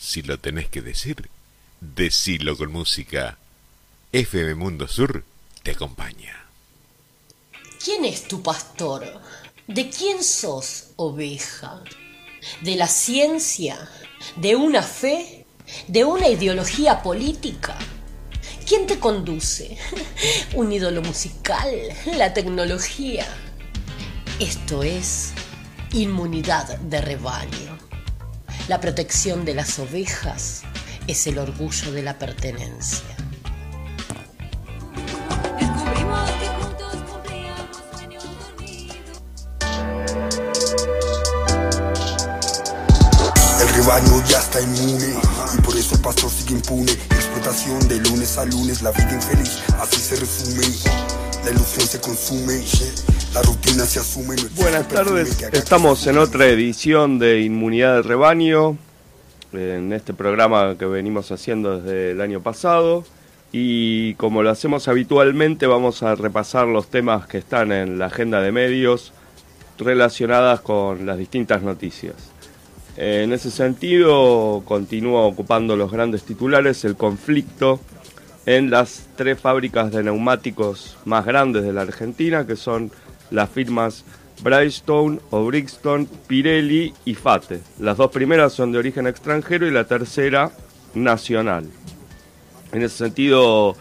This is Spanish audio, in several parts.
Si lo tenés que decir, decilo con música. FM Mundo Sur te acompaña. ¿Quién es tu pastor? ¿De quién sos oveja? ¿De la ciencia? ¿De una fe? ¿De una ideología política? ¿Quién te conduce? ¿Un ídolo musical? ¿La tecnología? Esto es inmunidad de rebaño. La protección de las ovejas es el orgullo de la pertenencia. El rebaño ya está inmune y por eso el pastor sigue impune. Explotación de lunes a lunes, la vida infeliz, así se resume. La ilusión se consume, la rutina se asume. Buenas tardes, estamos en otra edición de Inmunidad de Rebaño, en este programa que venimos haciendo desde el año pasado. Y como lo hacemos habitualmente, vamos a repasar los temas que están en la agenda de medios relacionadas con las distintas noticias. En ese sentido, continúa ocupando los grandes titulares el conflicto en las tres fábricas de neumáticos más grandes de la Argentina, que son las firmas Brightstone o Brixton, Pirelli y Fate. Las dos primeras son de origen extranjero y la tercera nacional. En ese sentido,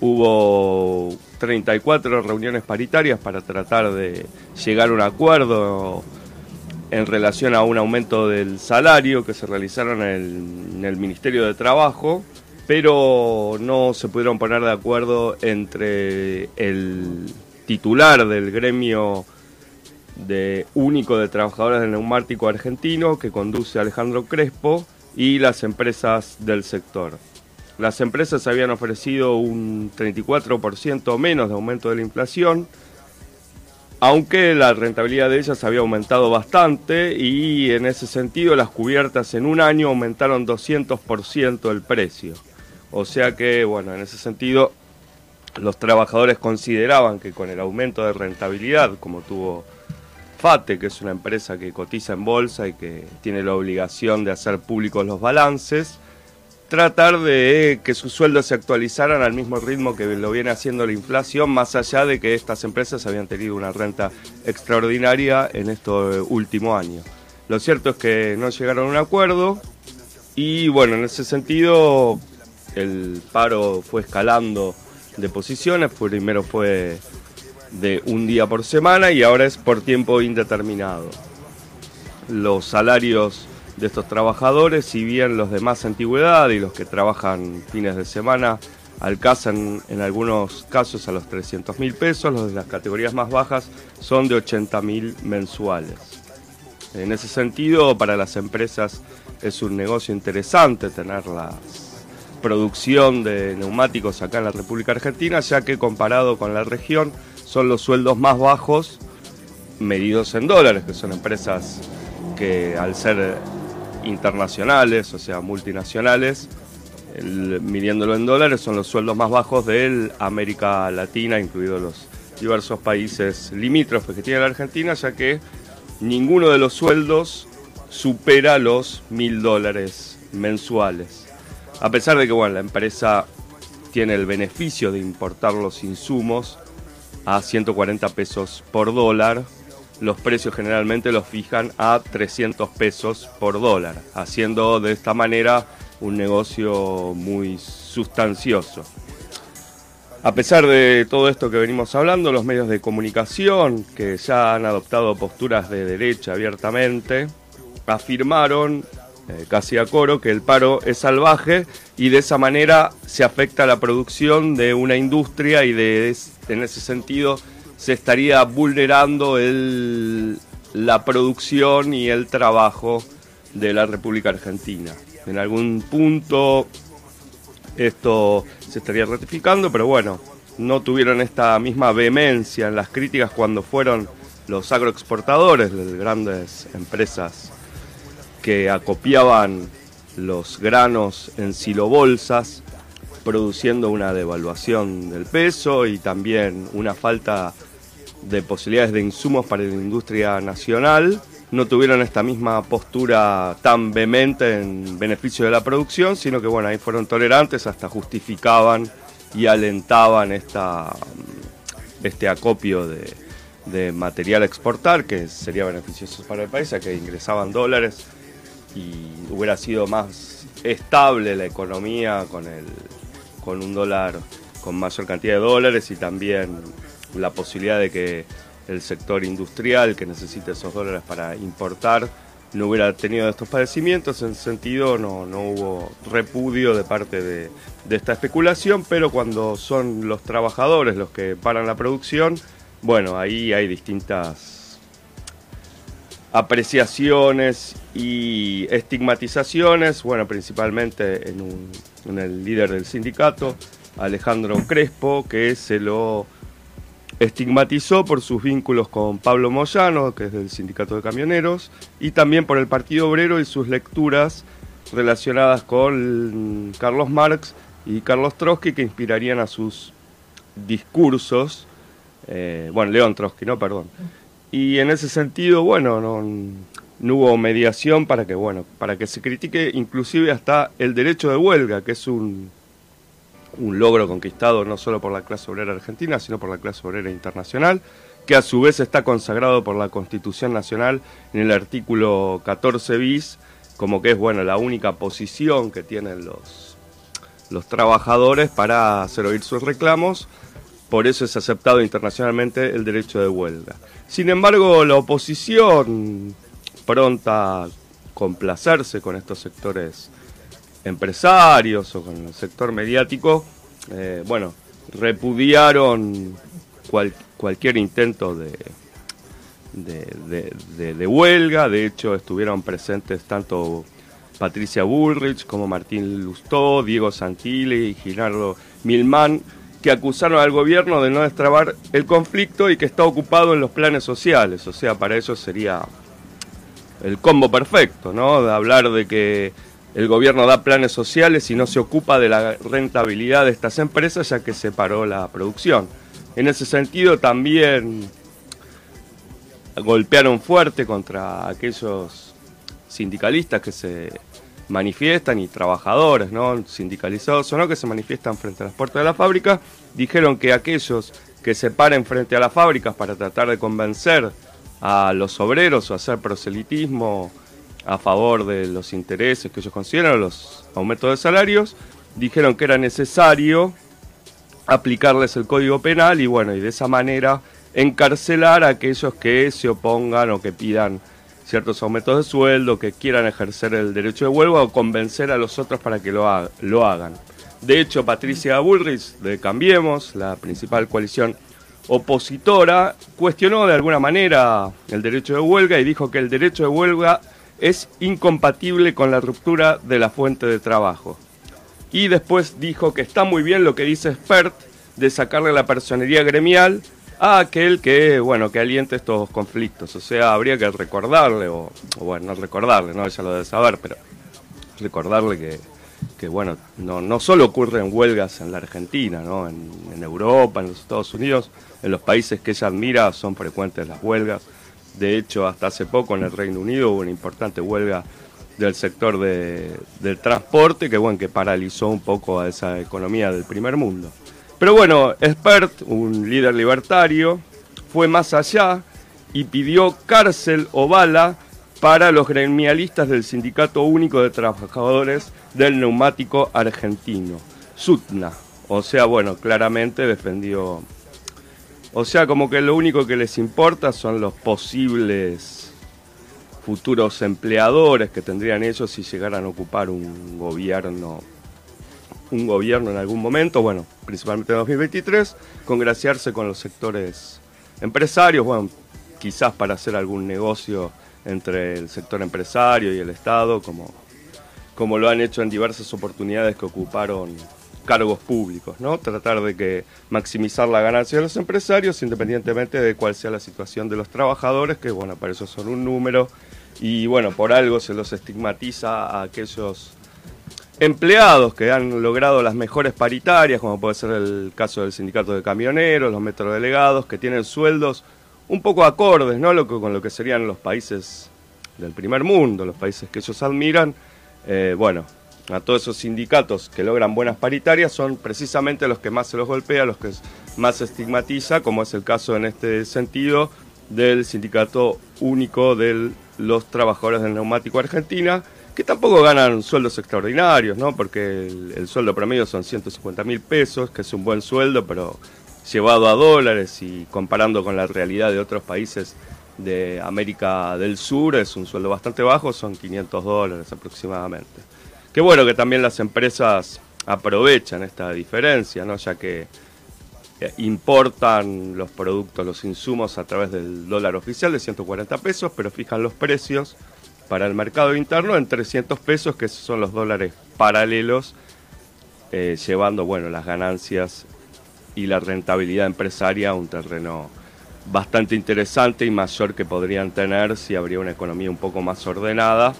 hubo 34 reuniones paritarias para tratar de llegar a un acuerdo en relación a un aumento del salario que se realizaron en el, en el, Ministerio de Trabajo, pero no se pudieron poner de acuerdo entre el titular del gremio de único de trabajadores del neumático argentino que conduce Alejandro Crespo y las empresas del sector. Las empresas habían ofrecido un 34% menos de aumento de la inflación, aunque la rentabilidad de ellas había aumentado bastante y en ese sentido las cubiertas en un año aumentaron 200% el precio. O sea que, bueno, en ese sentido los trabajadores consideraban que con el aumento de rentabilidad, como tuvo FATE, que es una empresa que cotiza en bolsa y que tiene la obligación de hacer públicos los balances, tratar de que sus sueldos se actualizaran al mismo ritmo que lo viene haciendo la inflación, más allá de que estas empresas habían tenido una renta extraordinaria en estos últimos años. Lo cierto es que no llegaron a un acuerdo y bueno, en ese sentido el paro fue escalando de posiciones, primero fue de un día por semana y ahora es por tiempo indeterminado. Los salarios de estos trabajadores, si bien los de más antigüedad y los que trabajan fines de semana alcanzan en algunos casos a los 300 mil pesos, los de las categorías más bajas son de 80 mil mensuales. En ese sentido, para las empresas es un negocio interesante tener la producción de neumáticos acá en la República Argentina, ya que comparado con la región son los sueldos más bajos medidos en dólares, que son empresas que al ser internacionales, o sea, multinacionales, el, midiéndolo en dólares, son los sueldos más bajos de América Latina, incluidos los diversos países limítrofes que tiene la Argentina, ya que ninguno de los sueldos supera los mil dólares mensuales. A pesar de que bueno, la empresa tiene el beneficio de importar los insumos a 140 pesos por dólar, los precios generalmente los fijan a 300 pesos por dólar, haciendo de esta manera un negocio muy sustancioso. A pesar de todo esto que venimos hablando, los medios de comunicación, que ya han adoptado posturas de derecha abiertamente, afirmaron eh, casi a coro que el paro es salvaje y de esa manera se afecta la producción de una industria y de, en ese sentido se estaría vulnerando el, la producción y el trabajo de la República Argentina. En algún punto esto se estaría ratificando, pero bueno, no tuvieron esta misma vehemencia en las críticas cuando fueron los agroexportadores, las grandes empresas que acopiaban los granos en silobolsas, produciendo una devaluación del peso y también una falta de posibilidades de insumos para la industria nacional. No tuvieron esta misma postura tan vehemente en beneficio de la producción, sino que bueno, ahí fueron tolerantes, hasta justificaban y alentaban esta, este acopio de, de material a exportar, que sería beneficioso para el país, ya que ingresaban dólares y hubiera sido más estable la economía con, el, con un dólar con mayor cantidad de dólares y también la posibilidad de que el sector industrial que necesita esos dólares para importar no hubiera tenido estos padecimientos, en sentido no, no hubo repudio de parte de, de, esta especulación, pero cuando son los trabajadores los que paran la producción, bueno, ahí hay distintas apreciaciones y estigmatizaciones, bueno, principalmente en, un, en el líder del sindicato, Alejandro Crespo, que se lo estigmatizó por sus vínculos con Pablo Moyano, que es del Sindicato de Camioneros, y también por el Partido Obrero y sus lecturas relacionadas con Carlos Marx y Carlos Trotsky que inspirarían a sus discursos, eh, bueno, León Trotsky, no, perdón. Y en ese sentido, bueno, no, hubo mediación para que, bueno, para que se critique inclusive hasta el derecho de huelga, que es un un logro conquistado no solo por la clase obrera argentina, sino por la clase obrera internacional, que a su vez está consagrado por la Constitución Nacional en el artículo 14 bis, como que es bueno la única posición que tienen los, los trabajadores para hacer oír sus reclamos, por eso es aceptado internacionalmente el derecho de huelga. Sin embargo, la oposición, pronta a complacerse con estos sectores empresarios o con el sector mediático, eh, bueno, repudiaron cualquier intento de, de, huelga, de hecho estuvieron presentes tanto Patricia Bullrich como Martín Lustó, Diego Santilli y Girardo Milman, que acusaron al gobierno de no destrabar el conflicto y que está ocupado en los planes sociales, o sea, para eso sería el combo perfecto, ¿no? De hablar de que el gobierno da planes sociales y no se ocupa de la rentabilidad de estas empresas ya que se paró la producción. En ese sentido también golpearon fuerte contra aquellos sindicalistas que se manifiestan y trabajadores, ¿no? sindicalizados o no, que se manifiestan frente a las puertas de la fábrica, dijeron que aquellos que se paren frente a las fábricas para tratar de convencer a los obreros o hacer proselitismo a favor de los intereses que ellos consideran, los aumentos de salarios, dijeron que era necesario aplicarles el código penal y bueno, y de esa manera encarcelar a aquellos que se opongan o que pidan ciertos aumentos de sueldo, que quieran ejercer el derecho de huelga o convencer a los otros para que lo, lo hagan. De hecho, Patricia Bullrich de Cambiemos, la principal coalición opositora, cuestionó de alguna manera el derecho de huelga y dijo que el derecho de huelga es incompatible con la ruptura de la fuente de trabajo. Y después dijo que está muy bien lo que dice Spert de sacarle la personería gremial a aquel que, bueno, que aliente estos conflictos. O sea, habría que recordarle, o, bueno, no recordarle, no, ella lo debe saber, pero recordarle que, que bueno, no, no solo ocurren huelgas en la Argentina, ¿no? En, en Europa, en los Estados Unidos, en los países que ella admira son frecuentes las huelgas de hecho, hasta hace poco en el Reino Unido hubo una importante huelga del sector del transporte que, bueno, que paralizó un poco a esa economía del primer mundo. Pero bueno, Spert, un líder libertario, fue más allá y pidió cárcel o bala para los gremialistas del Sindicato Único de Trabajadores del Neumático Argentino, SUTNA. O sea, bueno, claramente defendió o sea, como que lo único que les importa son los posibles futuros empleadores que tendrían ellos si llegaran a ocupar un gobierno un gobierno en algún momento, bueno, principalmente en 2023, congraciarse con los sectores empresarios, bueno, quizás para hacer algún negocio entre el sector empresario y el Estado, como, como lo han hecho en diversas oportunidades que ocuparon cargos públicos, ¿no? Tratar de que maximizar la ganancia de los empresarios independientemente de cuál sea la situación de los trabajadores, que bueno, para eso son un número y bueno, por algo se los estigmatiza a aquellos empleados que han logrado las mejores paritarias, como puede ser el caso del sindicato de camioneros, los metrodelegados, que tienen sueldos un poco acordes, ¿no? Lo que, con lo que serían los países del primer mundo, los países que ellos admiran, eh, bueno, a todos esos sindicatos que logran buenas paritarias son precisamente los que más se los golpea, los que más se estigmatiza, como es el caso en este sentido del sindicato único de los trabajadores del neumático Argentina, que tampoco ganan sueldos extraordinarios, ¿no? Porque el, sueldo promedio son 150 mil pesos, que es un buen sueldo, pero llevado a dólares y comparando con la realidad de otros países de América del Sur, es un sueldo bastante bajo, son 500 dólares aproximadamente. Qué bueno que también las empresas aprovechan esta diferencia, ¿no? ya que eh, importan los productos, los insumos a través del dólar oficial de 140 pesos, pero fijan los precios para el mercado interno en 300 pesos, que son los dólares paralelos, eh, llevando bueno, las ganancias y la rentabilidad empresaria a un terreno bastante interesante y mayor que podrían tener si habría una economía un poco más ordenada.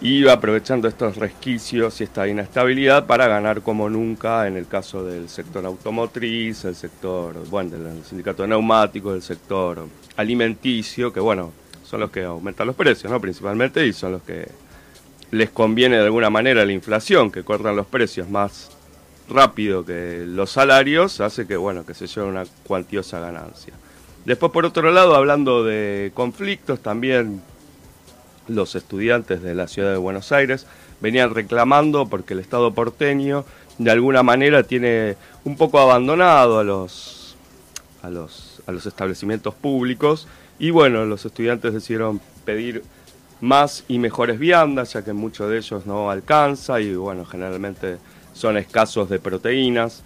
Y aprovechando estos resquicios y esta inestabilidad para ganar como nunca en el caso del sector automotriz, el sector, bueno, del sindicato de neumáticos, del sector alimenticio, que bueno, son los que aumentan los precios, ¿no? Principalmente y son los que les conviene de alguna manera la inflación, que cortan los precios más rápido que los salarios, hace que, bueno, que se lleve una cuantiosa ganancia. Después, por otro lado, hablando de conflictos, también los estudiantes de la ciudad de Buenos Aires venían reclamando porque el Estado porteño de alguna manera tiene un poco abandonado a los, a los, a los establecimientos públicos y bueno, los estudiantes decidieron pedir más y mejores viandas, ya que muchos de ellos no alcanza y bueno, generalmente son escasos de proteínas.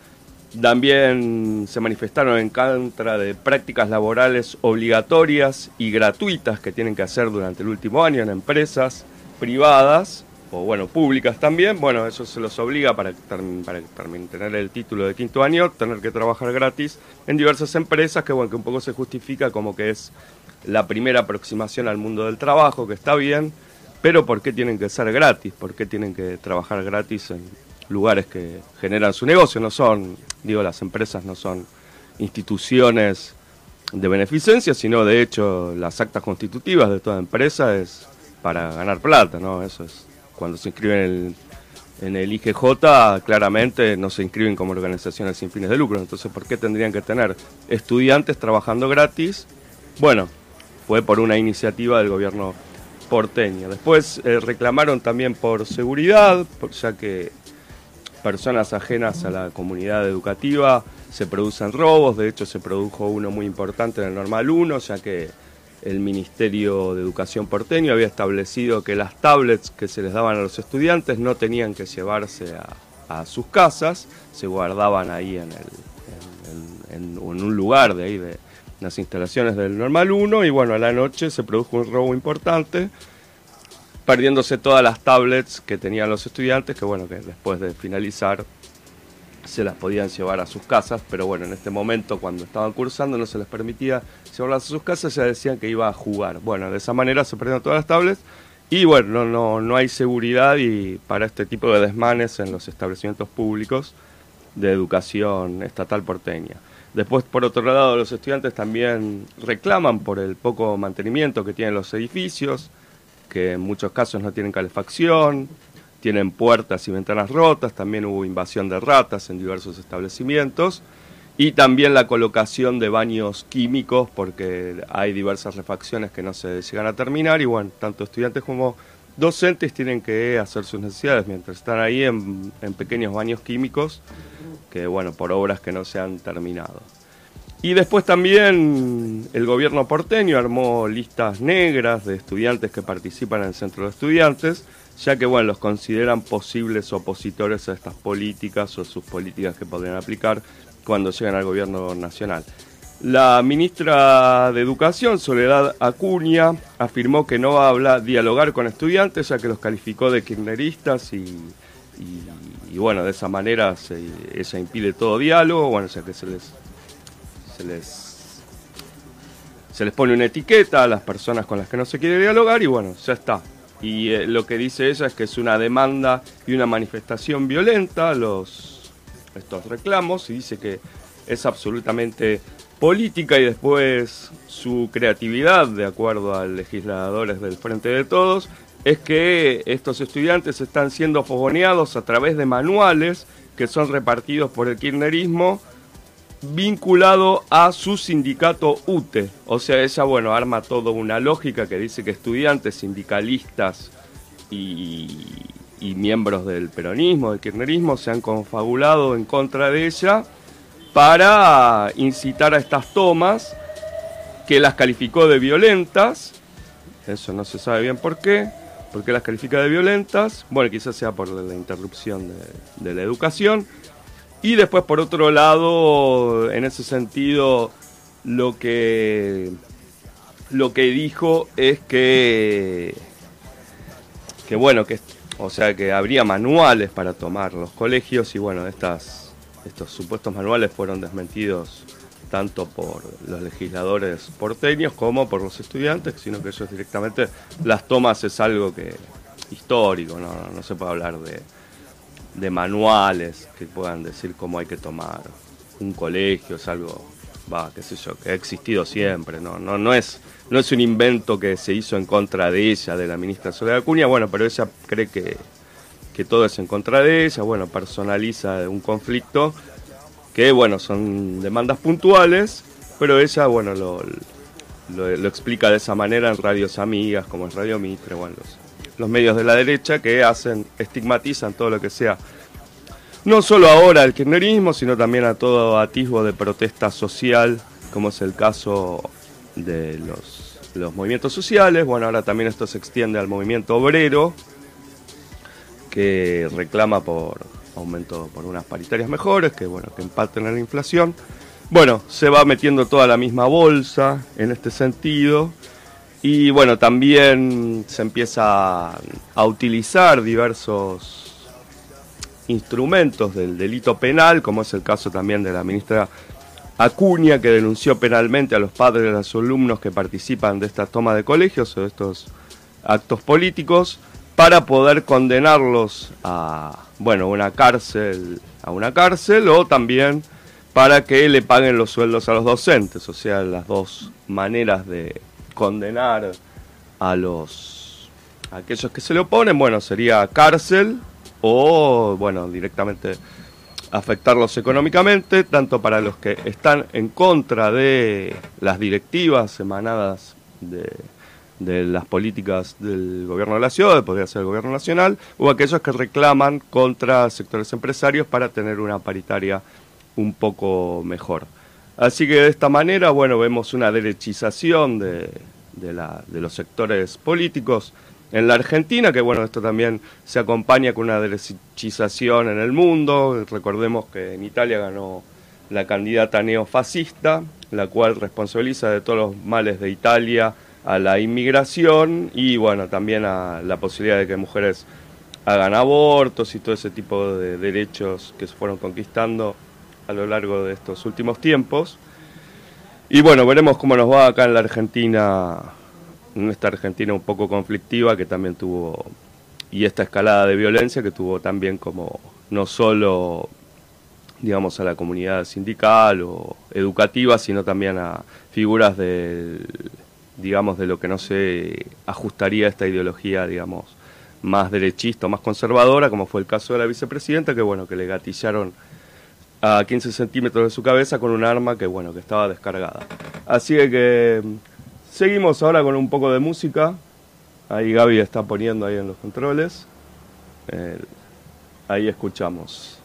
También se manifestaron en contra de prácticas laborales obligatorias y gratuitas que tienen que hacer durante el último año en empresas privadas o bueno, públicas también. Bueno, eso se los obliga para, para tener el título de quinto año, tener que trabajar gratis en diversas empresas, que bueno, que un poco se justifica como que es la primera aproximación al mundo del trabajo, que está bien, pero ¿por qué tienen que ser gratis? ¿Por qué tienen que trabajar gratis en, lugares que generan su negocio, no son, digo, las empresas no son instituciones de beneficencia, sino de hecho las actas constitutivas de toda empresa es para ganar plata, ¿no? Eso es cuando se inscriben en el, en IGJ, claramente no se inscriben como organizaciones sin fines de lucro, entonces ¿por qué tendrían que tener estudiantes trabajando gratis? Bueno, fue por una iniciativa del gobierno porteño. Después eh, reclamaron también por seguridad, ya que personas ajenas a la comunidad educativa se producen robos, de hecho se produjo uno muy importante en el Normal 1, ya que el Ministerio de Educación porteño había establecido que las tablets que se les daban a los estudiantes no tenían que llevarse a, sus casas, se guardaban ahí en, en, un lugar de ahí de las instalaciones del Normal 1 y bueno, a la noche se produjo un robo importante perdiéndose todas las tablets que tenían los estudiantes, que bueno, que después de finalizar se las podían llevar a sus casas, pero bueno, en este momento cuando estaban cursando no se les permitía llevarlas a sus casas, ya decían que iba a jugar. Bueno, de esa manera se perdieron todas las tablets y bueno, no, no, no hay seguridad y para este tipo de desmanes en los establecimientos públicos de educación estatal porteña. Después, por otro lado, los estudiantes también reclaman por el poco mantenimiento que tienen los edificios, que en muchos casos no tienen calefacción, tienen puertas y ventanas rotas, también hubo invasión de ratas en diversos establecimientos y también la colocación de baños químicos porque hay diversas refacciones que no se llegan a terminar y bueno, tanto estudiantes como docentes tienen que hacer sus necesidades mientras están ahí en, pequeños baños químicos que bueno, por obras que no se han terminado. Y después también el gobierno porteño armó listas negras de estudiantes que participan en el centro de estudiantes, ya que bueno, los consideran posibles opositores a estas políticas o sus políticas que podrían aplicar cuando llegan al gobierno nacional. La ministra de Educación, Soledad Acuña, afirmó que no va a hablar, dialogar con estudiantes, ya que los calificó de kirchneristas y, bueno, de esa manera se, ella impide todo diálogo, bueno, ya que se les se les, se les pone una etiqueta a las personas con las que no se quiere dialogar y bueno, ya está. Y eh, lo que dice ella es que es una demanda y una manifestación violenta los, estos reclamos y dice que es absolutamente política y después su creatividad, de acuerdo a legisladores del Frente de Todos, es que estos estudiantes están siendo fogoneados a través de manuales que son repartidos por el kirchnerismo vinculado a su sindicato UTE. O sea, ella, bueno, arma toda una lógica que dice que estudiantes, sindicalistas y, miembros del peronismo, del kirchnerismo, se han confabulado en contra de ella para incitar a estas tomas, que las calificó de violentas, eso no se sabe bien por qué, por qué las califica de violentas, bueno, quizás sea por la interrupción de, la educación, y después por otro lado, en ese sentido, lo que, lo que dijo es que, que bueno, que, o sea, que habría manuales para tomar los colegios y bueno, estas estos supuestos manuales fueron desmentidos tanto por los legisladores porteños como por los estudiantes, sino que ellos directamente las tomas es algo que histórico, no, se puede hablar de, de manuales que puedan decir cómo hay que tomar un colegio, es algo, qué sé yo, que ha existido siempre, no, no, no es, no es un invento que se hizo en contra de ella, de la ministra Soledad Acuña, bueno, pero ella cree que que todo es en contra de ella, bueno, personaliza un conflicto que, bueno, son demandas puntuales, pero ella, bueno, lo, lo, explica de esa manera en radios amigas, como en Radio Mitre, bueno, los, los medios de la derecha que hacen, estigmatizan todo lo que sea no solo ahora el kirchnerismo, sino también a todo atisbo de protesta social, como es el caso de los, los movimientos sociales. Bueno, ahora también esto se extiende al movimiento obrero, que reclama por aumento por unas paritarias mejores, que bueno, que empaten en la inflación. Bueno, se va metiendo toda la misma bolsa en este sentido. Y bueno, también se empieza a utilizar diversos instrumentos del delito penal, como es el caso también de la ministra Acuña, que denunció penalmente a los padres de los alumnos que participan de esta toma de colegios o de estos actos políticos para poder condenarlos a bueno una cárcel a una cárcel o también para que le paguen los sueldos a los docentes o sea las dos maneras de condenar a los aquellos que se le oponen bueno sería cárcel o bueno directamente afectarlos económicamente tanto para los que están en contra de las directivas emanadas de de las políticas del gobierno de la ciudad, podría ser el gobierno nacional, o aquellos que reclaman contra sectores empresarios para tener una paritaria un poco mejor. Así que de esta manera, bueno, vemos una derechización de, de, la, de los sectores políticos en la Argentina, que bueno, esto también se acompaña con una derechización en el mundo. Recordemos que en Italia ganó la candidata neofascista, la cual responsabiliza de todos los males de Italia, a la inmigración y bueno, también a la posibilidad de que mujeres hagan abortos y todo ese tipo de derechos que se fueron conquistando a lo largo de estos últimos tiempos. Y bueno, veremos cómo nos va acá en la Argentina, en esta Argentina un poco conflictiva que también tuvo, y esta escalada de violencia que tuvo también como no solo digamos a la comunidad sindical o educativa, sino también a figuras del digamos, de lo que no se ajustaría a esta ideología, digamos, más derechista o más conservadora, como fue el caso de la vicepresidenta, que bueno, que le gatillaron a 15 centímetros de su cabeza con un arma que bueno, que estaba descargada. Así que seguimos ahora con un poco de música. Ahí Gaby está poniendo ahí en los controles. Ahí escuchamos.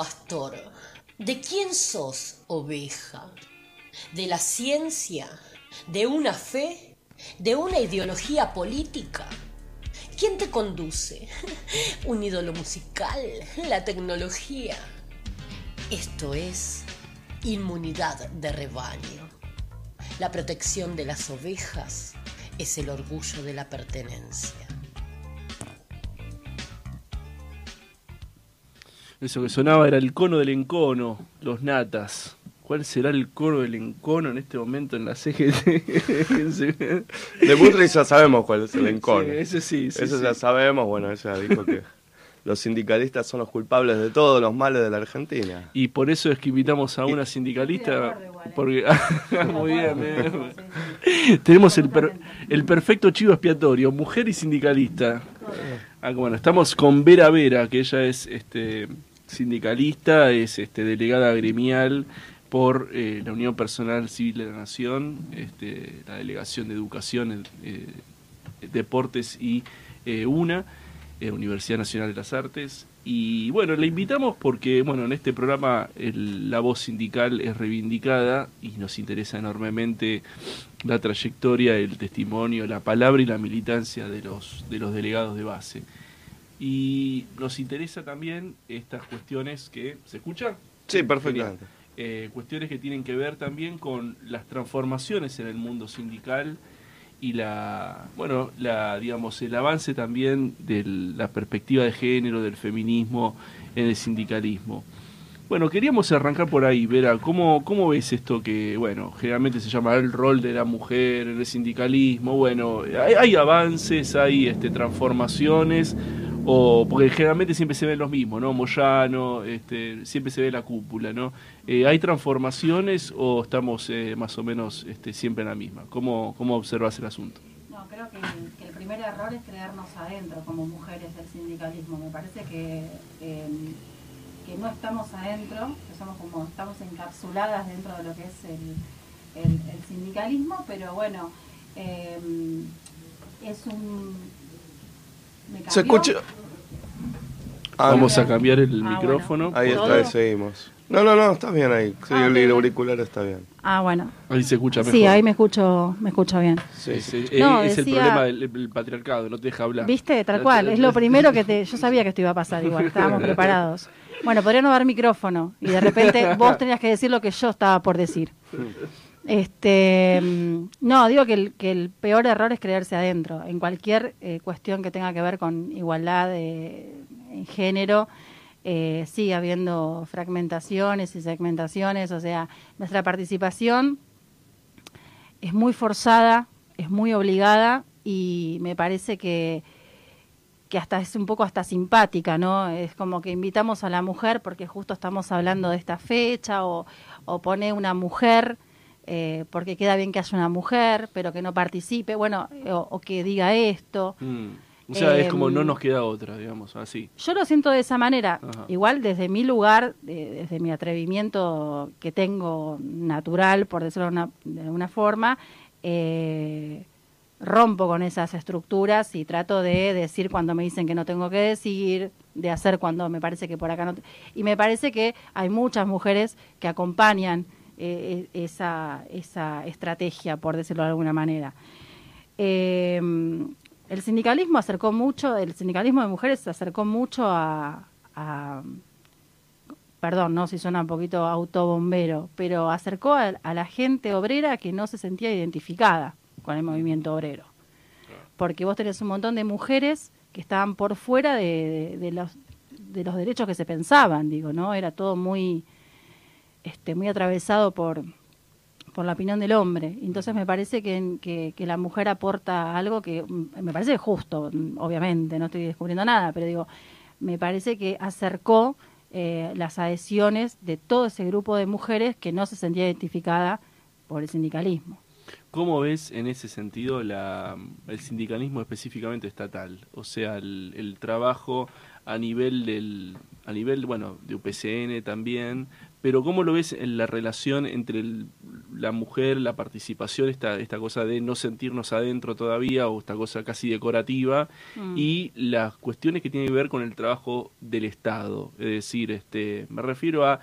Pastor? ¿De quién sos oveja? ¿De la ciencia? ¿De una fe? ¿De una ideología política? ¿Quién te conduce? ¿Un ídolo musical? ¿La tecnología? Esto es inmunidad de rebaño. La protección de las ovejas es el orgullo de la pertenencia. Eso que sonaba era el cono del encono, los natas. ¿Cuál será el cono del encono en este momento en la CGT? de Bullrich ya sabemos cuál es el encono. Sí, ese sí. Eso ya sabemos, bueno, ella dijo que los sindicalistas son los culpables de todos los males de la Argentina. Y por eso es que invitamos a una sindicalista. ¿eh? Porque, muy bien, tenemos el, el perfecto chivo expiatorio, mujer y sindicalista. Ah, bueno, estamos con Vera Vera, que ella es este sindicalista, es este, delegada gremial por eh, la Unión Personal Civil de la Nación, este, la Delegación de Educación, eh, Deportes y eh, UNA, Universidad Nacional de las Artes. Y bueno, la invitamos porque bueno, en este programa la voz sindical es reivindicada y nos interesa enormemente la trayectoria, el testimonio, la palabra y la militancia de los, de los delegados de base. Y nos interesa también estas cuestiones que... ¿Se escucha? Sí, perfectamente. Eh, cuestiones que tienen que ver también con las transformaciones en el mundo sindical y la bueno la digamos el avance también de la perspectiva de género del feminismo en el sindicalismo bueno queríamos arrancar por ahí Vera cómo cómo ves esto que bueno generalmente se llama el rol de la mujer en el sindicalismo bueno hay, hay avances hay este transformaciones o porque generalmente siempre se ven los mismos, ¿no? Moyano, este, siempre se ve la cúpula, ¿no? Eh, ¿Hay transformaciones o estamos eh, más o menos este, siempre en la misma? ¿Cómo, cómo observas el asunto? No, creo que, el primer error es creernos adentro como mujeres del sindicalismo. Me parece que, que no estamos adentro, que somos como, estamos encapsuladas dentro de lo que es el, sindicalismo, pero bueno, eh, es un se escucha. Ah, Vamos a cambiar el ah, micrófono. Ahí está, ahí seguimos. No, no, no, está bien ahí. Sí, ah, el auricular está bien. Ah, bueno. Ahí se escucha mejor. Sí, ahí me escucho, me escucho bien. Sí, sí. Eh, es el problema del, patriarcado, no te deja hablar. Viste, tal cual. Es lo primero que te. Yo sabía que esto iba a pasar igual, estábamos preparados. Bueno, podría no dar micrófono y de repente vos tenías que decir lo que yo estaba por decir. Este, mm, no, digo que el, peor error es creerse adentro. En cualquier eh, cuestión que tenga que ver con igualdad de, en género, eh, sigue habiendo fragmentaciones y segmentaciones. O sea, nuestra participación es muy forzada, es muy obligada y me parece que que hasta es un poco hasta simpática, ¿no? Es como que invitamos a la mujer porque justo estamos hablando de esta fecha o, o pone una mujer eh, porque queda bien que haya una mujer, pero que no participe, bueno, o, que diga esto. Mm. O sea, es como no em, nos queda otra, digamos, así. Yo lo siento de esa manera. Igual desde mi lugar, desde mi atrevimiento que tengo natural, por decirlo de alguna forma, eh, rompo con esas estructuras y trato de decir cuando me dicen que no tengo que decir, de hacer cuando me parece que por acá no. Y me parece que hay muchas mujeres que acompañan eh, e, esa, esa estrategia, por decirlo de alguna manera. Eh, el sindicalismo acercó mucho, el sindicalismo de mujeres se acercó mucho a, perdón, no si suena un poquito autobombero, pero acercó a, la gente obrera que no se sentía identificada con el movimiento obrero. Porque vos tenés un montón de mujeres que estaban por fuera de, los, de los derechos que se pensaban, digo, ¿no? Era todo muy este, muy atravesado por, por la opinión del hombre. Entonces me parece que, que, la mujer aporta algo que mm, me parece justo, mm, obviamente, no estoy descubriendo nada, pero digo, me parece que acercó eh, las adhesiones de todo ese grupo de mujeres que no se sentía identificada por el sindicalismo. ¿Cómo ves en ese sentido la, el sindicalismo específicamente estatal? O sea, el, el trabajo a nivel del a nivel bueno de UPCN también pero ¿cómo lo ves en la relación entre la mujer, la participación, esta, esta cosa de no sentirnos adentro todavía o esta cosa casi decorativa Mm. y las cuestiones que tienen que ver con el trabajo del Estado. Es decir, este, me refiero a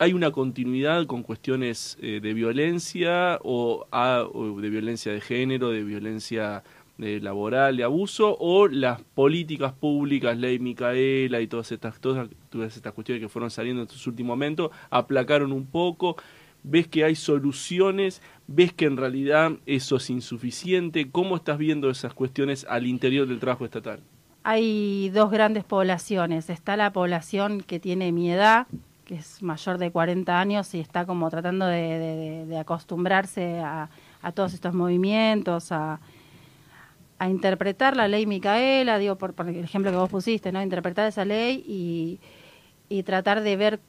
hay una continuidad con cuestiones eh, de violencia o, a- o de violencia de género, de violencia eh, laboral, de abuso, o las políticas públicas, ley Micaela y todas estas, todas, todas estas cuestiones que fueron saliendo en estos últimos momentos, aplacaron un poco, ves que hay soluciones, ves que en realidad eso es insuficiente, ¿cómo estás viendo esas cuestiones al interior del trabajo estatal? Hay dos grandes poblaciones. Está la población que tiene mi edad, que es mayor de 40 años y está como tratando de, de- de- de acostumbrarse a, a todos estos movimientos, a, a interpretar la ley Micaela, digo, por, por el ejemplo que vos pusiste, ¿no? Interpretar esa ley y, y tratar de ver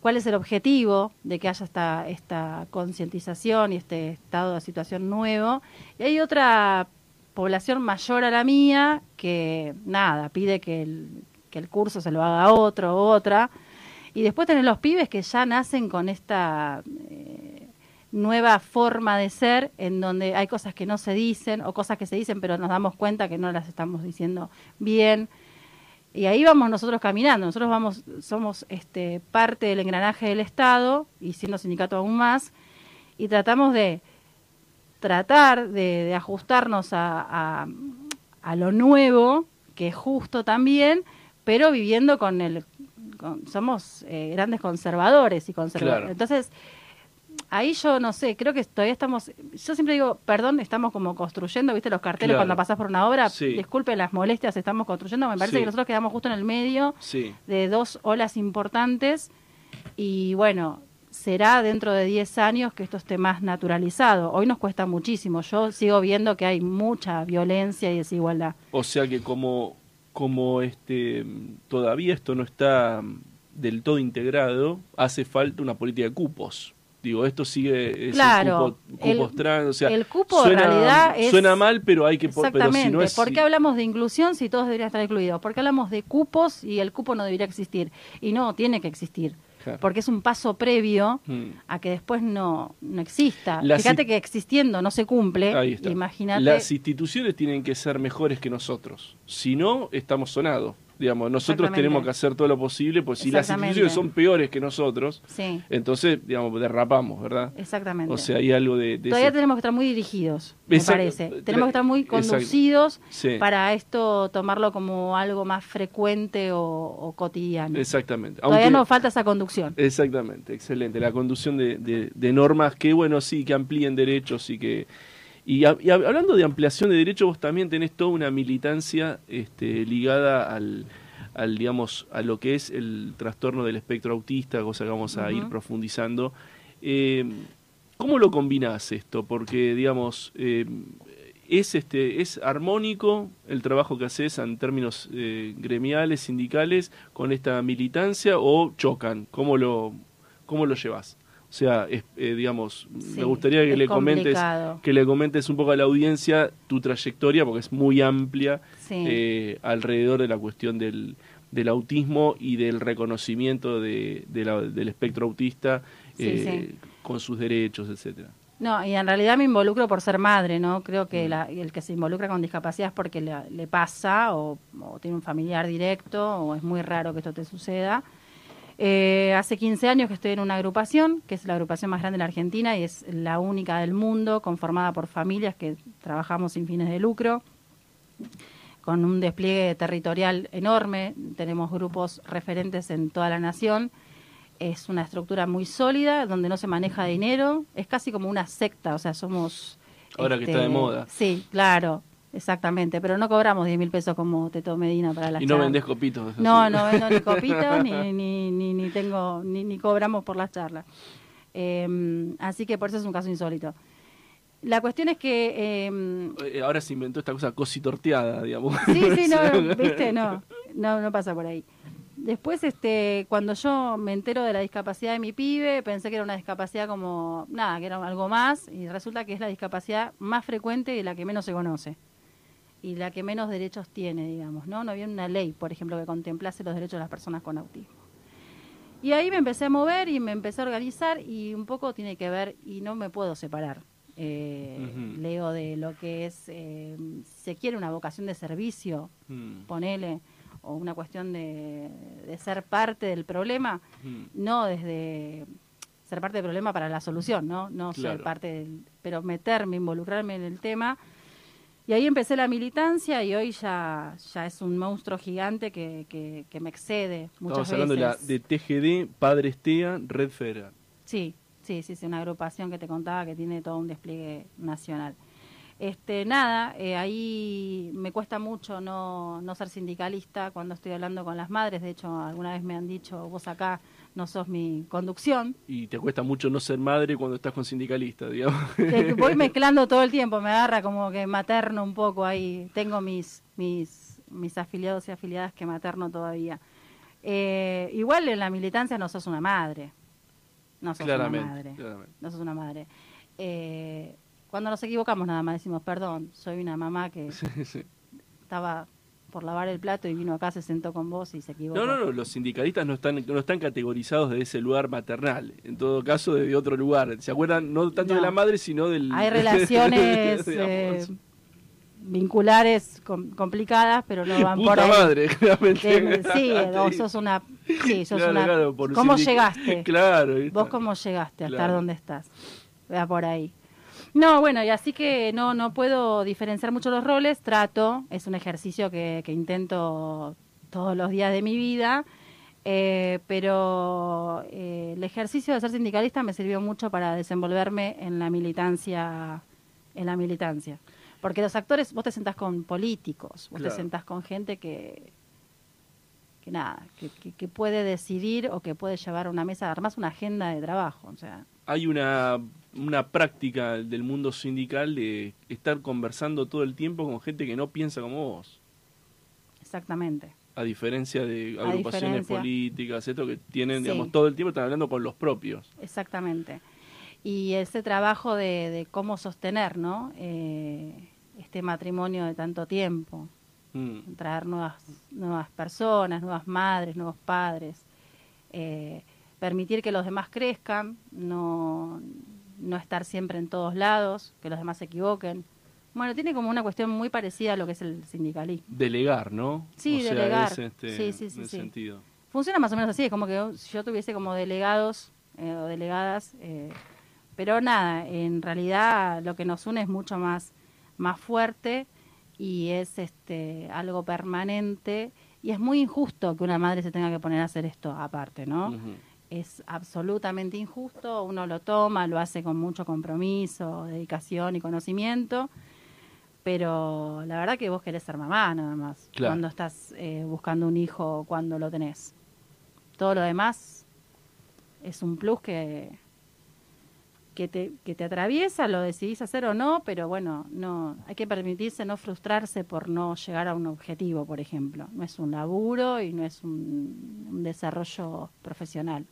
cuál es el objetivo de que haya esta, esta concientización y este estado de situación nuevo. Y hay otra población mayor a la mía que, nada, pide que el, que el curso se lo haga otro o otra. Y después tenés los pibes que ya nacen con esta eh, nueva forma de ser, en donde hay cosas que no se dicen o cosas que se dicen pero nos damos cuenta que no las estamos diciendo bien. Y ahí vamos nosotros caminando. Nosotros vamos, somos este, parte del engranaje del Estado y siendo sindicato aún más y tratamos de tratar de, de ajustarnos a, a- a lo nuevo, que es justo también, pero viviendo con el... con- somos eh, grandes conservadores y conservadores. Claro. Entonces, ahí yo no sé, creo que todavía estamos... Yo siempre digo, perdón, estamos como construyendo, ¿viste? Los carteles Claro. cuando pasás por una obra, Sí. disculpe las molestias, estamos construyendo. Me parece Sí. que nosotros quedamos justo en el medio Sí. de dos olas importantes y bueno, será dentro de 10 años que esto esté más naturalizado. Hoy nos cuesta muchísimo. Yo sigo viendo que hay mucha violencia y desigualdad. O sea que como, como este todavía esto no está del todo integrado, hace falta una política de cupos. Digo, esto sigue es Claro, el cupo, cupos el- trans, o sea, el cupo en suena, realidad es- suena mal, pero hay que po- pero Exactamente. si no es ¿Por qué hablamos de inclusión si todos deberían estar incluidos? ¿Por qué hablamos de cupos y el cupo no debería existir? Y no, tiene que existir. Claro. Porque es un paso previo Mm. a que después no, no exista. La Fíjate que existiendo no se cumple. Ahí está. Imagínate. Las instituciones tienen que ser mejores que nosotros. Si no, estamos sonados. Digamos, nosotros tenemos que hacer todo lo posible, pues si las instituciones son peores que nosotros, Sí, entonces, digamos, derrapamos, ¿verdad? exactamente. O sea, hay algo de... de Todavía ese- tenemos que estar muy dirigidos, me Exacto. parece. Tenemos que estar muy conducidos Sí. para esto tomarlo como algo más frecuente o, o cotidiano. Exactamente. Todavía Aunque- nos falta esa conducción. Exactamente, excelente. La conducción de, de- de normas que, bueno, sí, que amplíen derechos y que... Y, a- y hab- hablando de ampliación de derechos, vos también tenés toda una militancia este, ligada al, al, digamos, a lo que es el trastorno del espectro autista, cosa que vamos a ir profundizando. Eh, ¿Cómo lo combinás esto? Porque, digamos, eh, es este es armónico el trabajo que haces en términos eh, gremiales, sindicales, con esta militancia o chocan? ¿Cómo lo, cómo lo llevas? O sea, es, eh, digamos, Sí, me gustaría que le comentes que le comentes un poco a la audiencia tu trayectoria, porque es muy amplia Sí. eh, alrededor de la cuestión del, del autismo y del reconocimiento de, de la- del espectro autista eh, sí. con sus derechos, etcétera. No, y en realidad me involucro por ser madre, ¿no? Creo Mm. que la- el que se involucra con discapacidad es porque le, le pasa o, o tiene un familiar directo o es muy raro que esto te suceda. Eh, hace 15 años que estoy en una agrupación, que es la agrupación más grande de la Argentina y es la única del mundo, conformada por familias que trabajamos sin fines de lucro, con un despliegue territorial enorme. Tenemos grupos referentes en toda la nación. Es una estructura muy sólida, donde no se maneja dinero. Es casi como una secta, o sea, somos... este, Ahora que está de moda. Sí, claro, exactamente. Pero no cobramos 10 mil pesos como Teto Medina para las Y no charlas. vendés copitos. No, sí. no vendo ni copitos, ni, ni, ni, ni tengo, ni, ni cobramos por las charlas. Eh, así que por eso es un caso insólito. La cuestión es que... eh, Eh, Ahora se inventó esta cosa cositorteada, digamos. Sí, sí, no, viste, no, no, no pasa por ahí. Después, este, cuando yo me entero de la discapacidad de mi pibe, pensé que era una discapacidad como, nada, que era algo más, y resulta que es la discapacidad más frecuente y la que menos se conoce. Y la que menos derechos tiene, digamos, ¿no? No había una ley, por ejemplo, que contemplase los derechos de las personas con autismo. Y ahí me empecé a mover y me empecé a organizar y un poco tiene que ver, y no me puedo separar, eh, Leo, de lo que es, eh, si se quiere, una vocación de servicio, Mm. ponele, o una cuestión de, de ser parte del problema, Mm. no desde ser parte del problema para la solución, ¿no? No Claro. ser parte del, pero meterme, involucrarme en el tema. Y ahí empecé la militancia y hoy ya, ya es un monstruo gigante que, que, que me excede muchas Estamos hablando de, la, veces. de TGD, Padre Estea, Red Federal. Sí, sí, sí, sí, una agrupación que te contaba que tiene todo un despliegue nacional. Este, nada, eh, ahí me cuesta mucho no, no ser sindicalista cuando estoy hablando con las madres. De hecho, alguna vez me han dicho, vos acá no sos mi conducción. Y te cuesta mucho no ser madre cuando estás con sindicalista, digamos. Que voy mezclando todo el tiempo, me agarra como que materno un poco ahí. Tengo mis, mis, mis afiliados y afiliadas que materno todavía. Eh, igual en la militancia no sos una madre. No sos Claramente, una madre. claramente. No sos una madre. Eh, cuando nos equivocamos nada más decimos, perdón, soy una mamá que Sí, sí. estaba por lavar el plato y vino acá, se sentó con vos y se equivocó. No, no, no, los sindicalistas no están, no están categorizados de ese lugar maternal, en todo caso de otro lugar. ¿Se acuerdan? No tanto de la madre, sino del... Hay relaciones eh, vinculares com- complicadas, pero no van Puta por ahí. madre, claramente. Sí, o sos una... Sí, sos Claro, una claro, ¿Cómo llegaste? Claro. ¿Vos cómo llegaste a estar donde estás? Va por ahí. No, bueno, y así que no, no puedo diferenciar mucho los roles, trato, es un ejercicio que, que intento todos los días de mi vida, eh, pero eh, el ejercicio de ser sindicalista me sirvió mucho para desenvolverme en la militancia, en la militancia. Porque los actores, vos te sentás con políticos, vos Claro. te sentás con gente que, que nada, que, que- que puede decidir o que puede llevar a una mesa, armás una agenda de trabajo, o sea, Hay una, una práctica del mundo sindical de estar conversando todo el tiempo con gente que no piensa como vos. exactamente. A diferencia de agrupaciones diferencia. políticas, esto que tienen, Sí. digamos, todo el tiempo están hablando con los propios. Exactamente. Y ese trabajo de, de cómo sostener, ¿no? Eh, este matrimonio de tanto tiempo, Mm. traer nuevas, nuevas personas, nuevas madres, nuevos padres, eh, permitir que los demás crezcan, no, no estar siempre en todos lados, que los demás se equivoquen. Bueno, tiene como una cuestión muy parecida a lo que es el sindicalismo. Delegar, ¿no? Sí, O sea, delegar. es, este, Sí, sí, sí, en sí. sentido. Funciona más o menos así, es como que si yo tuviese como delegados eh, o delegadas, eh, pero nada, en realidad lo que nos une es mucho más, más fuerte y es este algo permanente y es muy injusto que una madre se tenga que poner a hacer esto aparte, ¿no? Ujú. Es absolutamente injusto, uno lo toma, lo hace con mucho compromiso, dedicación y conocimiento, pero la verdad que vos querés ser mamá nada más, Claro. cuando estás eh, buscando un hijo, cuando lo tenés. Todo lo demás es un plus que, que, te, que te atraviesa, lo decidís hacer o no, pero bueno, no hay que permitirse no frustrarse por no llegar a un objetivo, por ejemplo. No es un laburo y no es un, desarrollo profesional.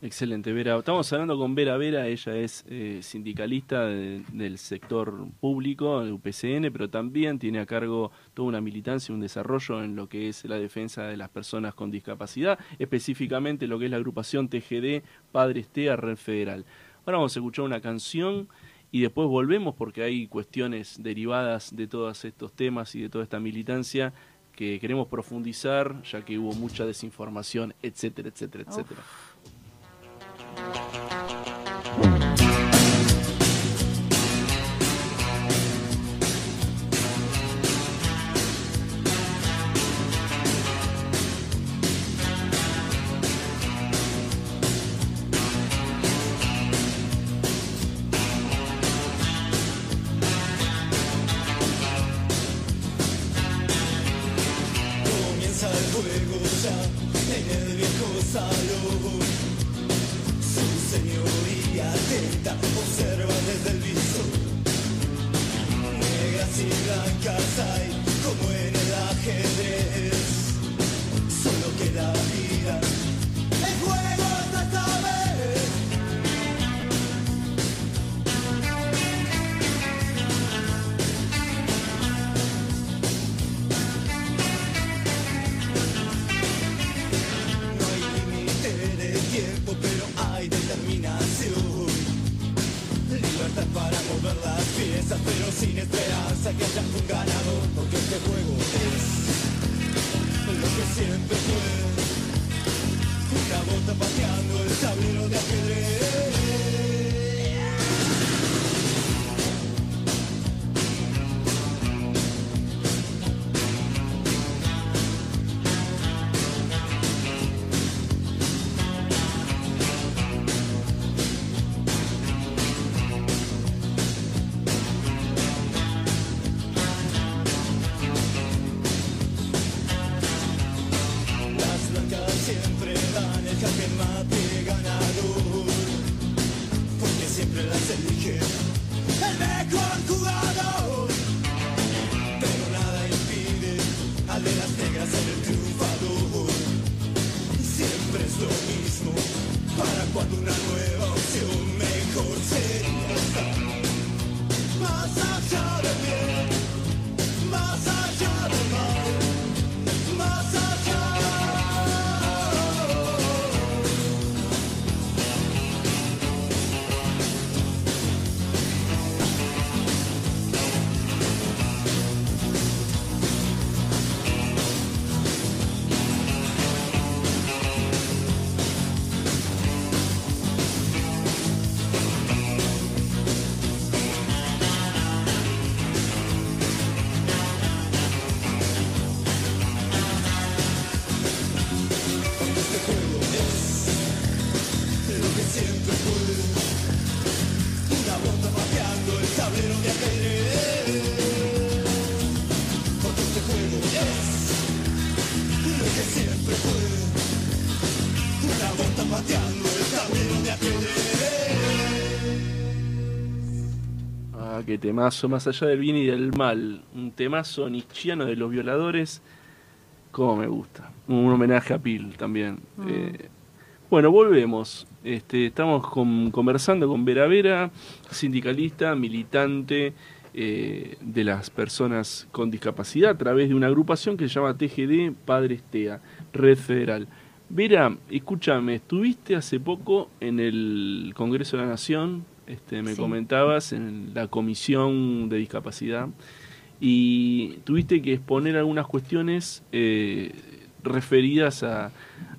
Excelente, Vera. Estamos hablando con Vera Vera, ella es eh, sindicalista de- del sector público, del UPCN, pero también tiene a cargo toda una militancia un desarrollo en lo que es la defensa de las personas con discapacidad, específicamente lo que es la agrupación TGD Padre Estea Red Federal. Ahora vamos a escuchar una canción y después volvemos porque hay cuestiones derivadas de todos estos temas y de toda esta militancia que queremos profundizar, ya que hubo mucha desinformación, etcétera, etcétera, etcétera. Temazo, más allá del bien y del mal. Un temazo nietzscheano de los violadores. Como me gusta. Un homenaje a Pil también. Eh, bueno, volvemos. Este, estamos con- conversando con Vera Vera, sindicalista, militante eh, de las personas con discapacidad a través de una agrupación que se llama TGD Padres TEA, Red Federal. Vera, escúchame, estuviste hace poco en el Congreso de la Nación, este, me Sí. comentabas, en la Comisión de Discapacidad, y tuviste que exponer algunas cuestiones eh, referidas a,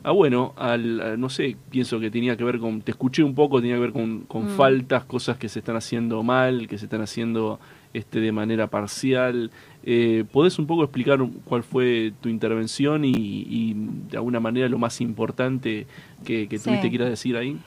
a, bueno, al, a, no sé, pienso que tenía que ver con, te escuché un poco, tenía que ver con, con Mm. faltas, cosas que se están haciendo mal, que se están haciendo este, de manera parcial. Eh, ¿Podés un poco explicar cuál fue tu intervención y, y de alguna manera lo más importante que, que Sí. tuviste que ir a decir ahí?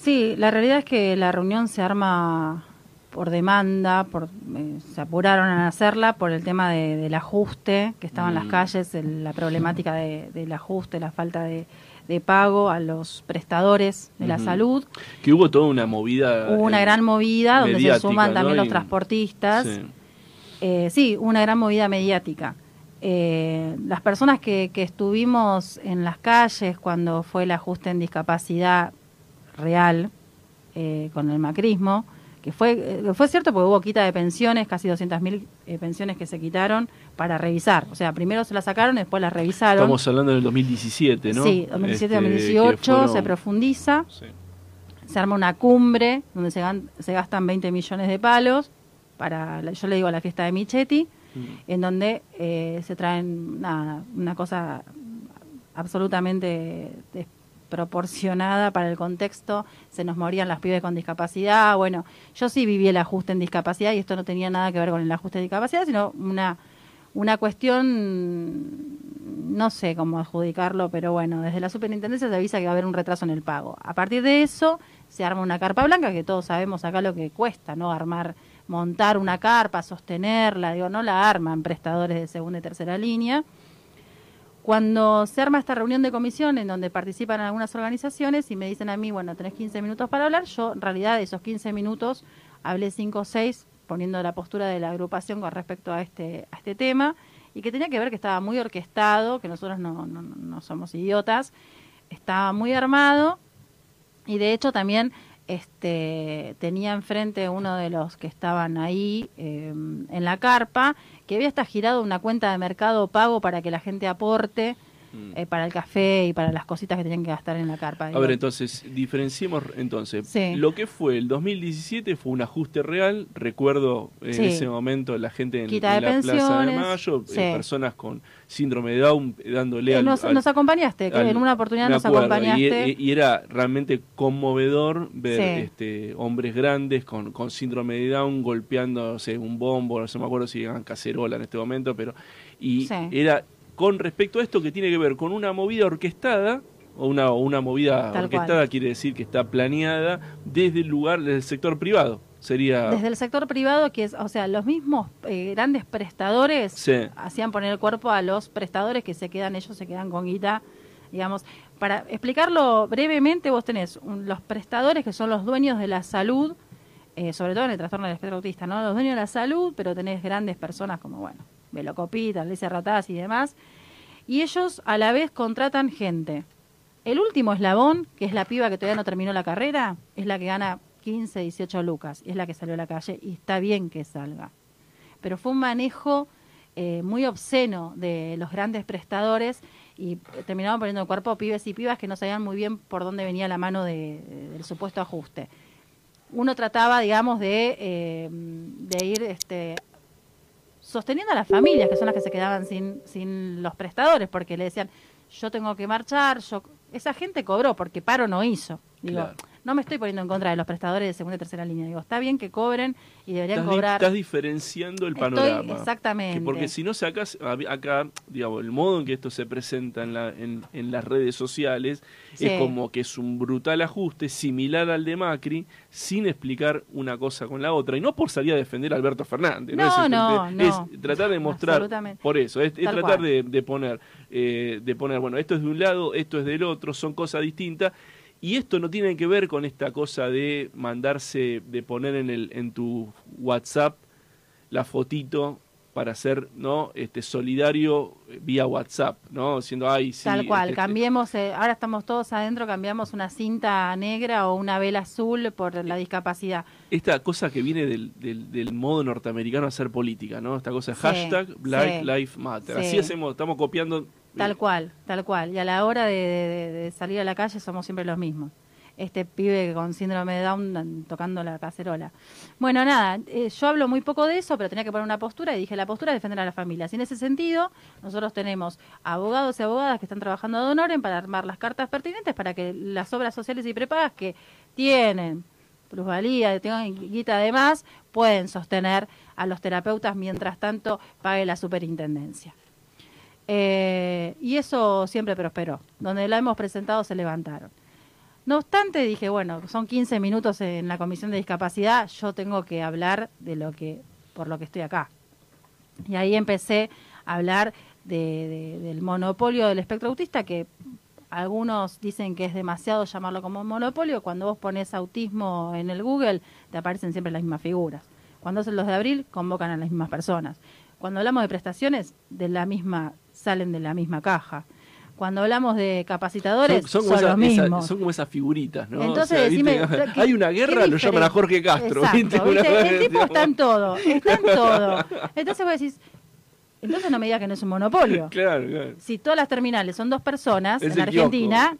Sí, la realidad es que la reunión se arma por demanda, por, eh, se apuraron en hacerla por el tema de- del ajuste que estaba en las Mm. calles, el- la problemática de- del ajuste, la falta de, de pago a los prestadores de la salud. Que hubo toda una movida. Hubo una eh, gran movida donde se suman ¿no? también los transportistas. Sí. Eh, sí, una gran movida mediática. Eh, las personas que, que estuvimos en las calles cuando fue el ajuste en discapacidad real eh, con el macrismo, que fue, eh, fue cierto porque hubo quita de pensiones, casi 200.000 eh, pensiones que se quitaron para revisar. O sea, primero se las sacaron, después las revisaron. Estamos hablando del 2017, ¿no? Sí, Este, 2017-2018 que fueron- se profundiza Sí. se arma una cumbre donde se, gan- se gastan 20 millones de palos para, yo le digo la fiesta de Michetti, Mm. en donde eh, se traen nada, una cosa absolutamente desproporcionada para el contexto, se nos morían las pibes con discapacidad, bueno, yo sí viví el ajuste en discapacidad y esto no tenía nada que ver con el ajuste de discapacidad, sino una, una cuestión, no sé cómo adjudicarlo, pero bueno, desde la superintendencia se avisa que va a haber un retraso en el pago. A partir de eso se arma una carpa blanca, que todos sabemos acá lo que cuesta, ¿no? Armar, montar una carpa, sostenerla, digo, no la arman prestadores de segunda y tercera línea. Cuando se arma esta reunión de comisión en donde participan algunas organizaciones y me dicen a mí, bueno, tenés 15 minutos para hablar, yo en realidad de esos 15 minutos hablé 5 o 6 poniendo la postura de la agrupación con respecto a este, a este tema y que tenía que ver que estaba muy orquestado, que nosotros no, no, no somos idiotas, estaba muy armado y de hecho también este, tenía enfrente uno de los que estaban ahí eh, en la carpa, que había hasta girado una cuenta de mercado pago para que la gente aporte Mm. eh, para el café y para las cositas que tenían que gastar en la carpa. A ver, entonces, diferenciemos entonces. Sí. Lo que fue el 2017 fue un ajuste real. Recuerdo en Sí. ese momento la gente en, en la Plaza de Mayo, eh, personas con síndrome de Down eh, dándole eh, al, nos, al- nos acompañaste, que al- en una oportunidad nos acuerdo, acompañaste. Y, y era realmente conmovedor ver este, hombres grandes con, con síndrome de Down golpeándose un bombo, no sé, me acuerdo si eran cacerola en este momento, pero. Y Sí. era con respecto a esto que tiene que ver con una movida orquestada. O una, una movida Tal orquestada quiere decir que está planeada desde el lugar, desde el sector privado. Sería. Desde el sector privado, que es, o sea, los mismos eh, grandes prestadores Sí. hacían poner el cuerpo a los prestadores que se quedan, ellos se quedan con guita, digamos. Para explicarlo brevemente, vos tenés un- los prestadores que son los dueños de la salud, eh, sobre todo en el trastorno del espectro autista, ¿no? Los dueños de la salud, pero tenés grandes personas como, bueno, Velocopita, Alicia Rataz y demás. Y ellos a la vez contratan gente. El último eslabón, que es la piba que todavía no terminó la carrera, es la que gana 15, 18 lucas. Y es la que salió a la calle y está bien que salga. Pero fue un manejo eh, muy obsceno de los grandes prestadores y terminaron poniendo en cuerpo pibes y pibas que no sabían muy bien por dónde venía la mano de- del supuesto ajuste. Uno trataba, digamos, de, eh, de ir este, sosteniendo a las familias, que son las que se quedaban sin, sin los prestadores, porque le decían, yo tengo que marchar, yo esa gente cobró, porque paro no hizo. Digo, Claro. No me estoy poniendo en contra de los prestadores de segunda y tercera línea. Digo, está bien que cobren y deberían Estás, di- cobrar. estás diferenciando el Estoy- panorama. exactamente. Que porque si no sacas acá, digamos, el modo en que esto se presenta en, la, en, en las redes sociales Sí. es como que es un brutal ajuste similar al de Macri sin explicar una cosa con la otra. Y no por salir a defender a Alberto Fernández. No, es, el- no, es no. tratar de mostrar, por eso, es, es tratar de, de poner, eh, de poner, bueno, esto es de un lado, esto es del otro, son cosas distintas. Y esto no tiene que ver con esta cosa de mandarse, de poner en, el, en tu WhatsApp la fotito para ser no este solidario vía WhatsApp, ¿no? Diciendo, ay, sí. Tal cual, este, cambiemos, eh, ahora estamos todos adentro, cambiamos una cinta negra o una vela azul por la discapacidad. Esta cosa que viene del, del, del modo norteamericano hacer política, ¿no? Esta cosa Sí, hashtag Black sí, Lives Matter. sí. Así hacemos, estamos copiando. Tal cual, tal cual. Y a la hora de, de- de salir a la calle somos siempre los mismos. Este pibe con síndrome de Down an- tocando la cacerola. Bueno, nada, eh, yo hablo muy poco de eso, pero tenía que poner una postura y dije, la postura es defender a las familias. Y en ese sentido, nosotros tenemos abogados y abogadas que están trabajando a honoren para armar las cartas pertinentes para que las obras sociales y prepagas que tienen plusvalía, tengan guita además, pueden sostener a los terapeutas mientras tanto pague la superintendencia. Eh, y eso siempre prosperó. Donde la hemos presentado se levantaron. No obstante, dije, bueno, son 15 minutos en la comisión de discapacidad, yo tengo que hablar de lo que, por lo que estoy acá. Y ahí empecé a hablar de- de- del monopolio del espectro autista, que algunos dicen que es demasiado llamarlo como monopolio. Cuando vos pones autismo en el Google, te aparecen siempre las mismas figuras. Cuando hacen los de abril, convocan a las mismas personas. Cuando hablamos de prestaciones, de la misma, salen de la misma caja. Cuando hablamos de capacitadores, son, como los esa- mismos. son como esas figuritas, ¿no? Entonces, O decime, ¿qué- hay una guerra, lo llaman a Jorge Castro. Exacto, El tipo está en todo, está en todo. Entonces vos decís, entonces no me digas que no es un monopolio. Claro, claro. Si todas las terminales son dos personas Es en Argentina,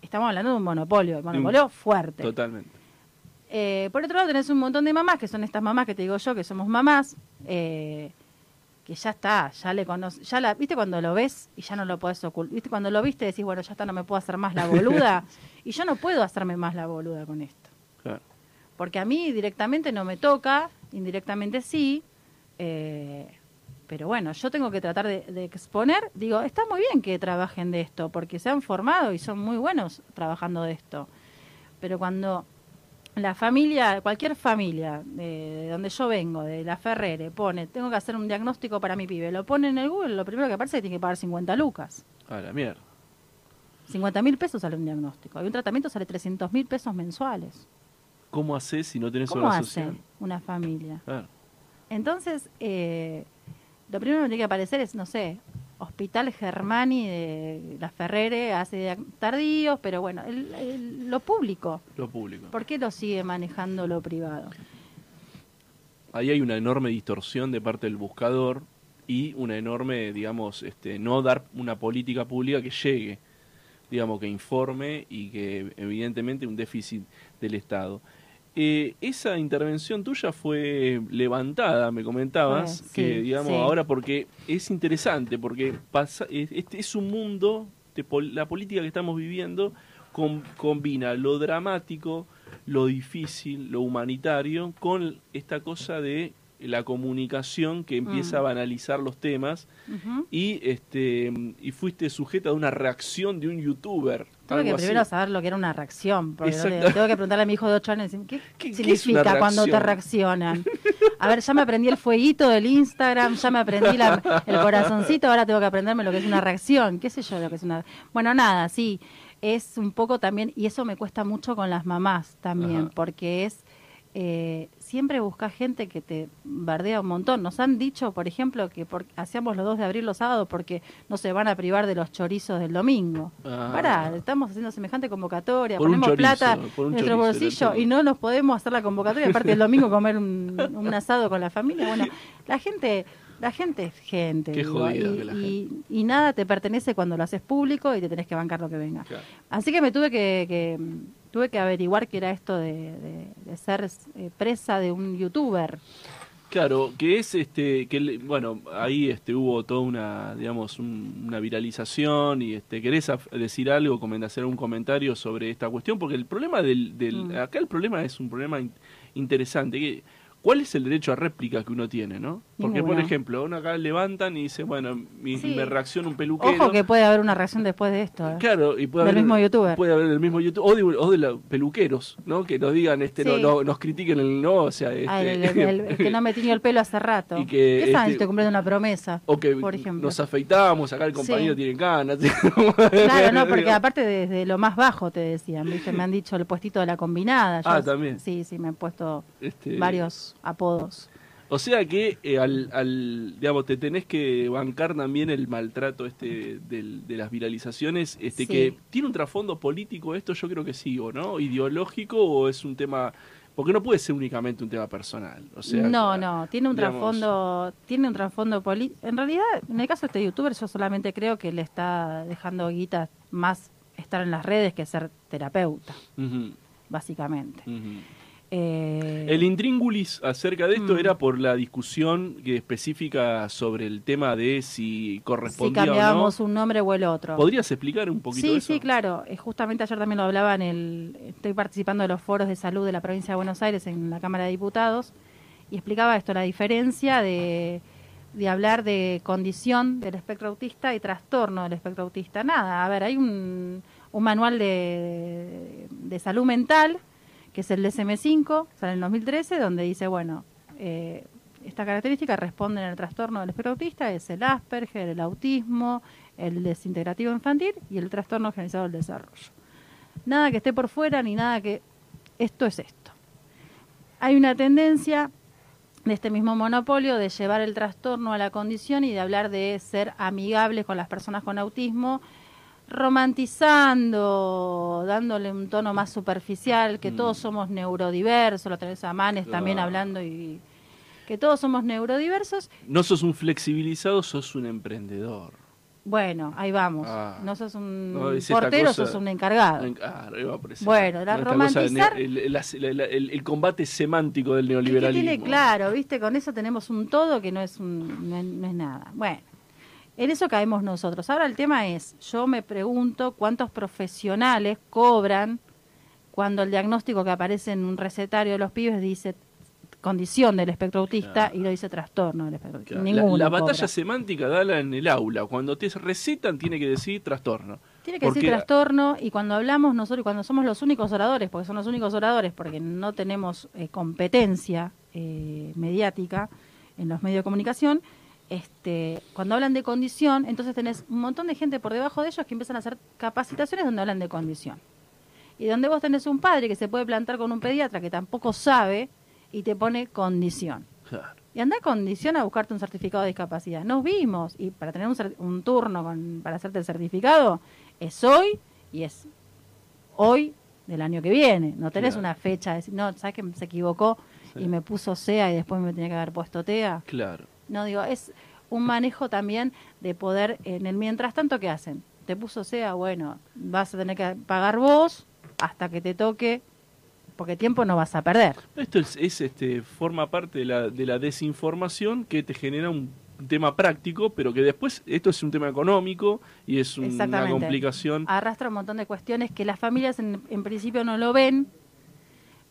estamos hablando de un monopolio, un monopolio fuerte. Totalmente. Eh, por otro lado tenés un montón de mamás, que son estas mamás que te digo yo, que somos mamás, eh, que ya está, ya le conoces, ya la, viste cuando lo ves y ya no lo podés ocultar, viste cuando lo viste decís, bueno, ya está, no me puedo hacer más la boluda, y yo no puedo hacerme más la boluda con esto. Claro. Porque a mí directamente no me toca, indirectamente sí, eh, pero bueno, yo tengo que tratar de, de exponer, digo, está muy bien que trabajen de esto, porque se han formado y son muy buenos trabajando de esto, pero cuando la familia, cualquier familia de, de donde yo vengo, de la Ferrere, pone, tengo que hacer un diagnóstico para mi pibe, lo pone en el Google, lo primero que aparece es que tiene que pagar 50 lucas. A la mierda. 50 mil pesos sale un diagnóstico. Y un tratamiento sale 300 mil pesos mensuales. ¿Cómo haces si no tenés ¿Cómo obra hace social? una familia? Claro. Entonces, eh, lo primero que tiene que aparecer es, no sé, Hospital Germani de la Ferrere hace tardíos, pero bueno, el- el- lo público. Lo público. ¿Por qué lo sigue manejando lo privado? Ahí hay una enorme distorsión de parte del buscador y una enorme, digamos, este, no dar una política pública que llegue, digamos, que informe y que evidentemente un déficit del Estado. Eh, esa intervención tuya fue levantada, me comentabas, Fue, que sí, digamos sí. ahora porque es interesante, porque pasa, es- este es un mundo, de pol- la política que estamos viviendo com- combina lo dramático, lo difícil, lo humanitario, con esta cosa de la comunicación que empieza Mm. a banalizar los temas y este y fuiste sujeta de una reacción de un youtuber. Algo que así. primero saber lo que era una reacción, porque le- tengo que preguntarle a mi hijo de 8 años, ¿qué, ¿Qué- qué es significa cuando te reaccionan? A ver, ya me aprendí el fueguito del Instagram, ya me aprendí la- el corazoncito, ahora tengo que aprenderme lo que es una reacción, qué sé yo lo que es una... Bueno, nada, sí, es un poco también, y eso me cuesta mucho con las mamás también, Ajá. porque es... eh, siempre busca gente que te bardea un montón. Nos han dicho, por ejemplo, que por- hacíamos los dos de abril los sábados porque no se van a privar de los chorizos del domingo. Ah. Pará, estamos haciendo semejante convocatoria, Por ponemos chorizo, plata en nuestro bolsillo y no nos podemos hacer la convocatoria, aparte el domingo comer un, un asado con la familia. Bueno, la gente, la gente es gente. Qué digo, y, que la y- y nada te pertenece cuando lo haces público y te tenés que bancar lo que venga. Claro. Así que me tuve que, que- tuve que averiguar qué era esto de, de- de ser eh, presa de un youtuber. Claro, que es este, que bueno, ahí este hubo toda una, digamos, un- una viralización y este, querés decir algo, comentar, hacer un comentario sobre esta cuestión, porque el problema del, del Mm. acá el problema es un problema in- interesante, que ¿cuál es el derecho a réplica que uno tiene, no? Porque por ejemplo, uno acá levantan y dice, bueno, mi- Sí. me reacciona un peluquero. Ojo que puede haber una reacción después de esto. ¿eh? Claro, y puede Del haber, mismo youtuber. Puede haber del mismo youtuber, o de, o de los peluqueros, ¿no? Que nos digan, este, no, Sí. no, nos critiquen el no, o sea, Ah, este, el, el- el que no me tiñó el pelo hace rato. Y que, ¿Qué saben este, si estoy cumpliendo una promesa? o que por ejemplo. nos afeitamos, acá el compañero Sí. tiene ganas. Claro, no, porque aparte desde lo más bajo te decían, ¿viste? Me han dicho el puestito de la combinada. Yo- Ah, también. Sí, sí, me han puesto Este, varios apodos. O sea que eh, al, al, digamos, te tenés que bancar también el maltrato este del- de las viralizaciones, este Sí. que tiene un trasfondo político esto, yo creo que sí, o no, ideológico o es un tema, porque no puede ser únicamente un tema personal. O sea, no, no, tiene un digamos- trasfondo, tiene un trasfondo político. En realidad, en el caso de este youtuber, yo solamente creo que le está dejando guita más estar en las redes que ser terapeuta, básicamente. ujú. Eh, El intríngulis acerca de esto Mm. era por la discusión que específica sobre el tema de si si correspondía o no. cambiábamos un nombre o el otro. ¿Podrías explicar un poquito Sí, eso? sí, claro. Eh, Justamente ayer también lo hablaba en el... Estoy participando de los foros de salud de la provincia de Buenos Aires en la Cámara de Diputados y explicaba esto, la diferencia de, de hablar de condición del espectro autista y trastorno del espectro autista. Nada, a ver, hay un, un manual de, de salud mental, que es el DSM-5, sale en el 2013, donde dice, bueno, eh, esta característica responde en el trastorno del espectro autista, es el Asperger, el autismo, el desintegrativo infantil y el trastorno generalizado del desarrollo. Nada que esté por fuera ni nada que... Esto es esto. Hay una tendencia de este mismo monopolio de llevar el trastorno a la condición y de hablar de ser amigables con las personas con autismo, romantizando, dándole un tono más superficial, que Mm. todos somos neurodiversos, lo tenés a Manes también hablando y que todos somos neurodiversos. No sos un flexibilizado, sos un emprendedor. Bueno, ahí vamos. Ah. no sos un No, es portero, cosa- sos un encargado. Ah, iba ese Bueno, la ne- romantizar- el, el- el- el- el combate semántico del Es que neoliberalismo. tiene claro, ¿viste? Con eso tenemos un todo que no es, un, no es, no es nada. Bueno, en eso caemos nosotros. Ahora el tema es, yo me pregunto cuántos profesionales cobran cuando el diagnóstico que aparece en un recetario de los pibes dice condición del espectro autista Claro. y lo dice trastorno del espectro autista. Claro, la- batalla cobra. semántica dala en el aula. Cuando te recetan, tiene que decir trastorno. Tiene que Porque- decir trastorno y cuando hablamos nosotros, cuando somos los únicos oradores, porque son los únicos oradores, porque no tenemos eh, competencia eh, mediática en los medios de comunicación, este, cuando hablan de condición, entonces tenés un montón de gente por debajo de ellos que empiezan a hacer capacitaciones donde hablan de condición. Y donde vos tenés un padre que se puede plantar con un pediatra que tampoco sabe y te pone condición. Claro. Y anda a condición a buscarte un certificado de discapacidad. Nos vimos, y para tener un, un turno con- para hacerte el certificado, es hoy y es hoy del año que viene. No tenés Claro. una fecha, de decir, no, ¿sabes que se equivocó Sí. y me puso SEA y después me tenía que haber puesto TEA? Claro. No, digo, es un manejo también de poder, en el mientras tanto, ¿qué hacen? Te puso sea, bueno, vas a tener que pagar vos hasta que te toque, porque tiempo no vas a perder. Esto es, es, este, forma parte de la, de la desinformación que te genera un tema práctico, pero que después esto es un tema económico y es un- una complicación. Arrastra un montón de cuestiones que las familias en, en principio no lo ven,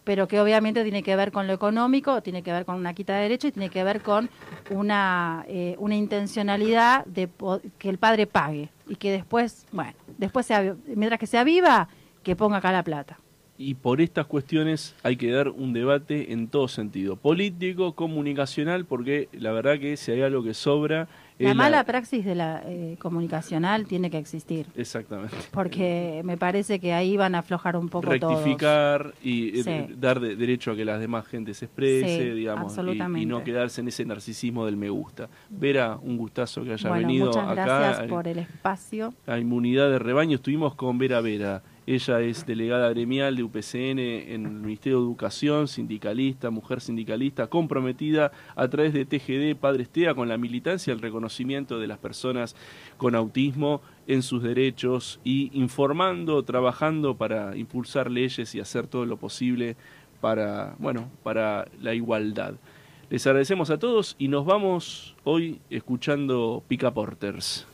pero que obviamente tiene que ver con lo económico, tiene que ver con una quita de derecho y tiene que ver con una, eh, una intencionalidad de que el padre pague y que después, bueno, después sea, mientras que sea viva, que ponga acá la plata. Y por estas cuestiones hay que dar un debate en todo sentido, político, comunicacional, porque la verdad que si hay algo que sobra... La mala praxis de la eh, comunicacional tiene que existir, Exactamente. porque me parece que ahí van a aflojar un poco todos. rectificar y eh, Sí. dar de- derecho a que las demás gente se exprese, Sí, digamos, y- y, no quedarse en ese narcisismo del me gusta. Vera, un gustazo que haya Bueno, venido muchas acá gracias por el espacio. a Inmunidad de Rebaño. Estuvimos con Vera Vera. Ella es delegada gremial de UPCN en el Ministerio de Educación, sindicalista, mujer sindicalista, comprometida a través de TGD Padre Estea con la militancia el reconocimiento de las personas con autismo en sus derechos y informando, trabajando para impulsar leyes y hacer todo lo posible para, bueno, para la igualdad. Les agradecemos a todos y nos vamos hoy escuchando Pica Porters.